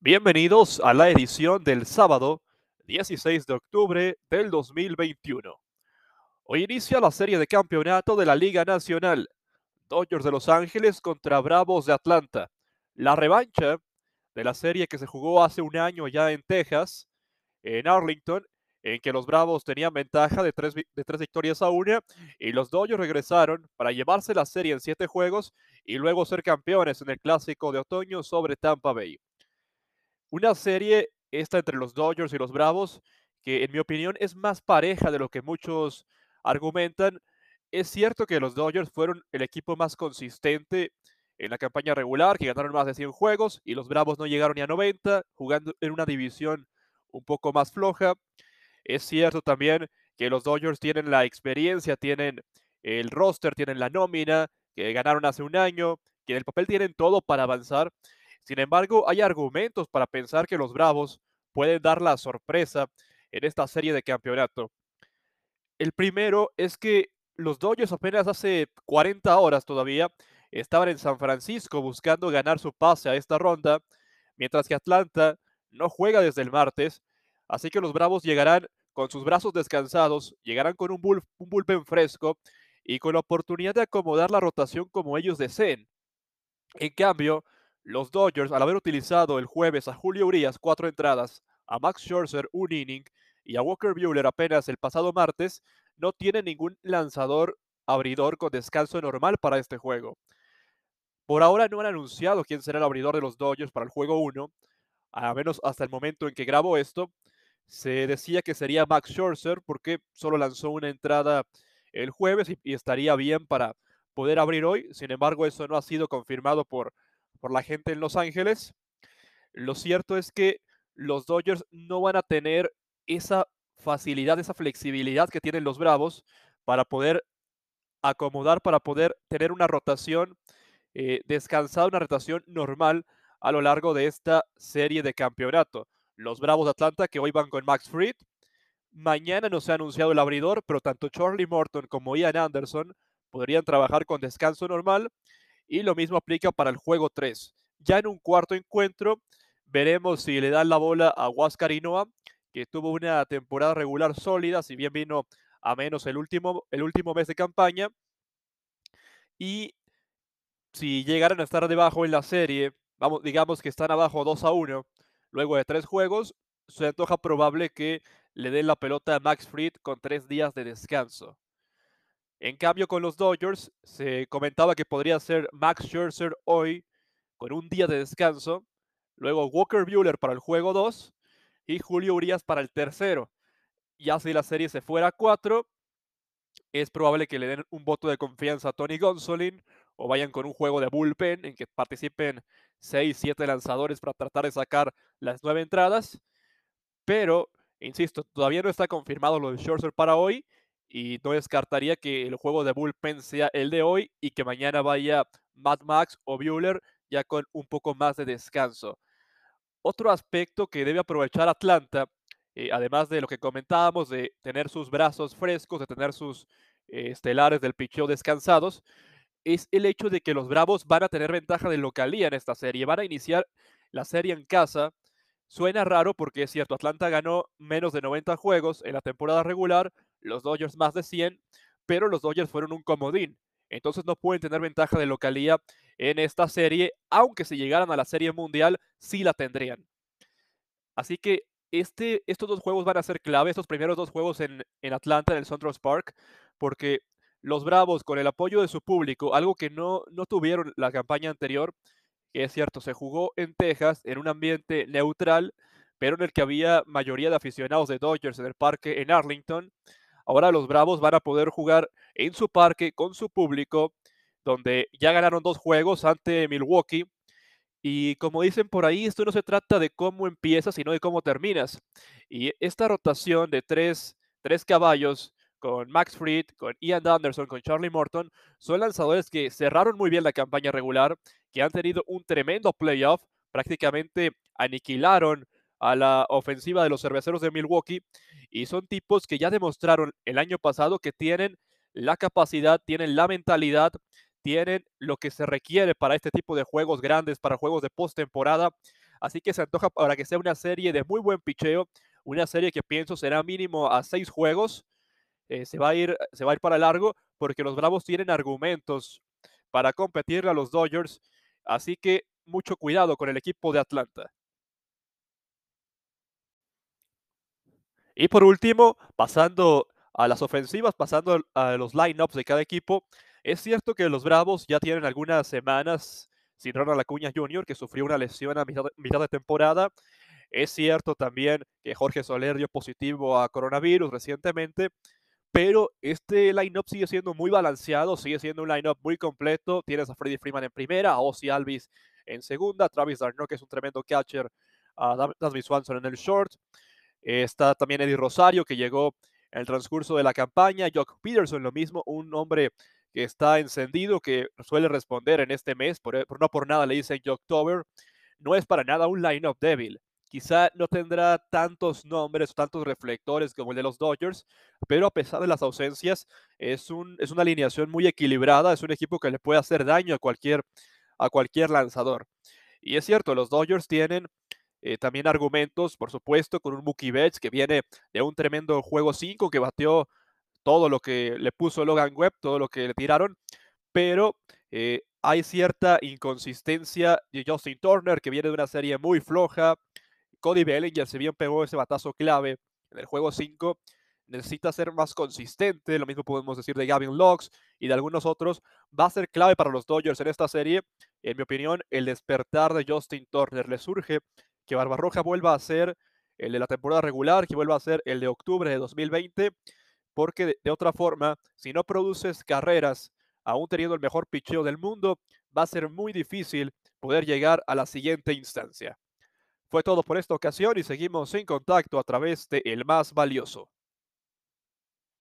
Bienvenidos a la edición del sábado 16 de octubre del 2021. Hoy inicia la serie de campeonato de la Liga Nacional. Dodgers de Los Ángeles contra Bravos de Atlanta. La revancha de la serie que se jugó hace un año ya en Texas, en Arlington, en que los Bravos tenían ventaja de tres, de tres victorias a una y los Dodgers regresaron para llevarse la serie en siete juegos y luego ser campeones en el clásico de otoño sobre Tampa Bay. Una serie esta entre los Dodgers y los Bravos, que en mi opinión es más pareja de lo que muchos argumentan. Es cierto que los Dodgers fueron el equipo más consistente en la campaña regular, que ganaron más de 100 juegos, y los Bravos no llegaron ni a 90, jugando en una división un poco más floja. Es cierto también que los Dodgers tienen la experiencia, tienen el roster, tienen la nómina, que ganaron hace un año, que en el papel tienen todo para avanzar. Sin embargo, hay argumentos para pensar que los Bravos pueden dar la sorpresa en esta serie de campeonato. El primero es que los Dodgers apenas hace 40 horas todavía estaban en San Francisco buscando ganar su pase a esta ronda, mientras que Atlanta no juega desde el martes, así que los Bravos llegarán con sus brazos descansados, llegarán con un, bull, un bullpen fresco y con la oportunidad de acomodar la rotación como ellos deseen. En cambio, los Dodgers, al haber utilizado el jueves a Julio Urias cuatro entradas, a Max Scherzer un inning y a Walker Buehler apenas el pasado martes, no tienen ningún lanzador abridor con descanso normal para este juego. Por ahora no han anunciado quién será el abridor de los Dodgers para el juego 1, a menos hasta el momento en que grabo esto. Se decía que sería Max Scherzer porque solo lanzó una entrada el jueves y estaría bien para poder abrir hoy. Sin embargo, eso no ha sido confirmado por, por la gente en Los Ángeles. Lo cierto es que los Dodgers no van a tener esa facilidad, esa flexibilidad que tienen los Bravos para poder acomodar, para poder tener una rotación eh, descansada, una rotación normal a lo largo de esta serie de campeonato. Los Bravos de Atlanta que hoy van con Max Fried. Mañana no se ha anunciado el abridor, pero tanto Charlie Morton como Ian Anderson podrían trabajar con descanso normal y lo mismo aplica para el juego 3. Ya en un cuarto encuentro veremos si le dan la bola a Huáscar Inoa, que tuvo una temporada regular sólida, si bien vino a menos el último, el último mes de campaña. Y si llegaran a estar debajo en la serie, vamos, digamos que están abajo 2 a 1, luego de tres juegos, se antoja probable que le den la pelota a Max Fried con tres días de descanso. En cambio, con los Dodgers se comentaba que podría ser Max Scherzer hoy con un día de descanso, luego Walker Buehler para el juego 2 y Julio Urias para el tercero. Ya si la serie se fuera a 4, es probable que le den un voto de confianza a Tony Gonsolin o vayan con un juego de bullpen en que participen 6, 7 lanzadores para tratar de sacar las nueve entradas. Pero, insisto, todavía no está confirmado lo de Scherzer para hoy y no descartaría que el juego de bullpen sea el de hoy y que mañana vaya Mad Max o Bueller ya con un poco más de descanso. Otro aspecto que debe aprovechar Atlanta, eh, además de lo que comentábamos, de tener sus brazos frescos, de tener sus eh, estelares del picheo descansados, es el hecho de que los Bravos van a tener ventaja de localía en esta serie. Van a iniciar la serie en casa. Suena raro porque es cierto, Atlanta ganó menos de 90 juegos en la temporada regular, los Dodgers más de 100, pero los Dodgers fueron un comodín. Entonces no pueden tener ventaja de localía en esta serie, aunque si llegaran a la serie mundial, sí la tendrían. Así que este, estos dos juegos van a ser clave, estos primeros dos juegos en, en Atlanta, en el Suntrust Park, porque los Bravos, con el apoyo de su público, algo que no, no tuvieron la campaña anterior, que es cierto, se jugó en Texas en un ambiente neutral, pero en el que había mayoría de aficionados de Dodgers en el parque en Arlington. Ahora los Bravos van a poder jugar en su parque con su público, donde ya ganaron dos juegos ante Milwaukee. Y como dicen por ahí, esto no se trata de cómo empiezas, sino de cómo terminas. Y esta rotación de tres, tres caballos con Max Fried, con Ian Anderson, con Charlie Morton, son lanzadores que cerraron muy bien la campaña regular, que han tenido un tremendo playoff, prácticamente aniquilaron a la ofensiva de los cerveceros de Milwaukee y son tipos que ya demostraron el año pasado que tienen la capacidad, tienen la mentalidad, tienen lo que se requiere para este tipo de juegos grandes, para juegos de postemporada. Así que se antoja para que sea una serie de muy buen picheo, una serie que pienso será mínimo a seis juegos. Eh, se, va a ir, se va a ir para largo porque los Bravos tienen argumentos para competirle a los Dodgers. Así que mucho cuidado con el equipo de Atlanta. Y por último, pasando a las ofensivas, pasando a los lineups de cada equipo, es cierto que los Bravos ya tienen algunas semanas sin Ronald Acuña Jr., que sufrió una lesión a mitad de, temporada. Es cierto también que Jorge Soler dio positivo a coronavirus recientemente, pero este lineup sigue siendo muy balanceado, sigue siendo un lineup muy completo. Tienes a Freddie Freeman en primera, a Ozzy Alvis en segunda, Travis Darno, que es un tremendo catcher, a David Swanson en el short. Está también Eddie Rosario, que llegó en el transcurso de la campaña. Jock Peterson, lo mismo, un hombre que está encendido, que suele responder en este mes, por, no por nada le dicen October. No es para nada un line-up débil. Quizá no tendrá tantos nombres tantos reflectores como el de los Dodgers, pero a pesar de las ausencias, es, un, es una alineación muy equilibrada, es un equipo que le puede hacer daño a cualquier, a cualquier lanzador. Y es cierto, los Dodgers tienen eh, también argumentos, por supuesto, con un Mookie Betts que viene de un tremendo juego 5 que batió todo lo que le puso Logan Webb, todo lo que le tiraron, pero eh, hay cierta inconsistencia de Justin Turner que viene de una serie muy floja. Cody Bellinger, se bien pegó ese batazo clave en el juego 5, necesita ser más consistente. Lo mismo podemos decir de Gavin Locks y de algunos otros. Va a ser clave para los Dodgers en esta serie. En mi opinión, el despertar de Justin Turner le surge que Barbarroja vuelva a ser el de la temporada regular, que vuelva a ser el de octubre de 2020, porque de, otra forma, si no produces carreras, aún teniendo el mejor picheo del mundo, va a ser muy difícil poder llegar a la siguiente instancia. Fue todo por esta ocasión y seguimos en contacto a través de El Más Valioso.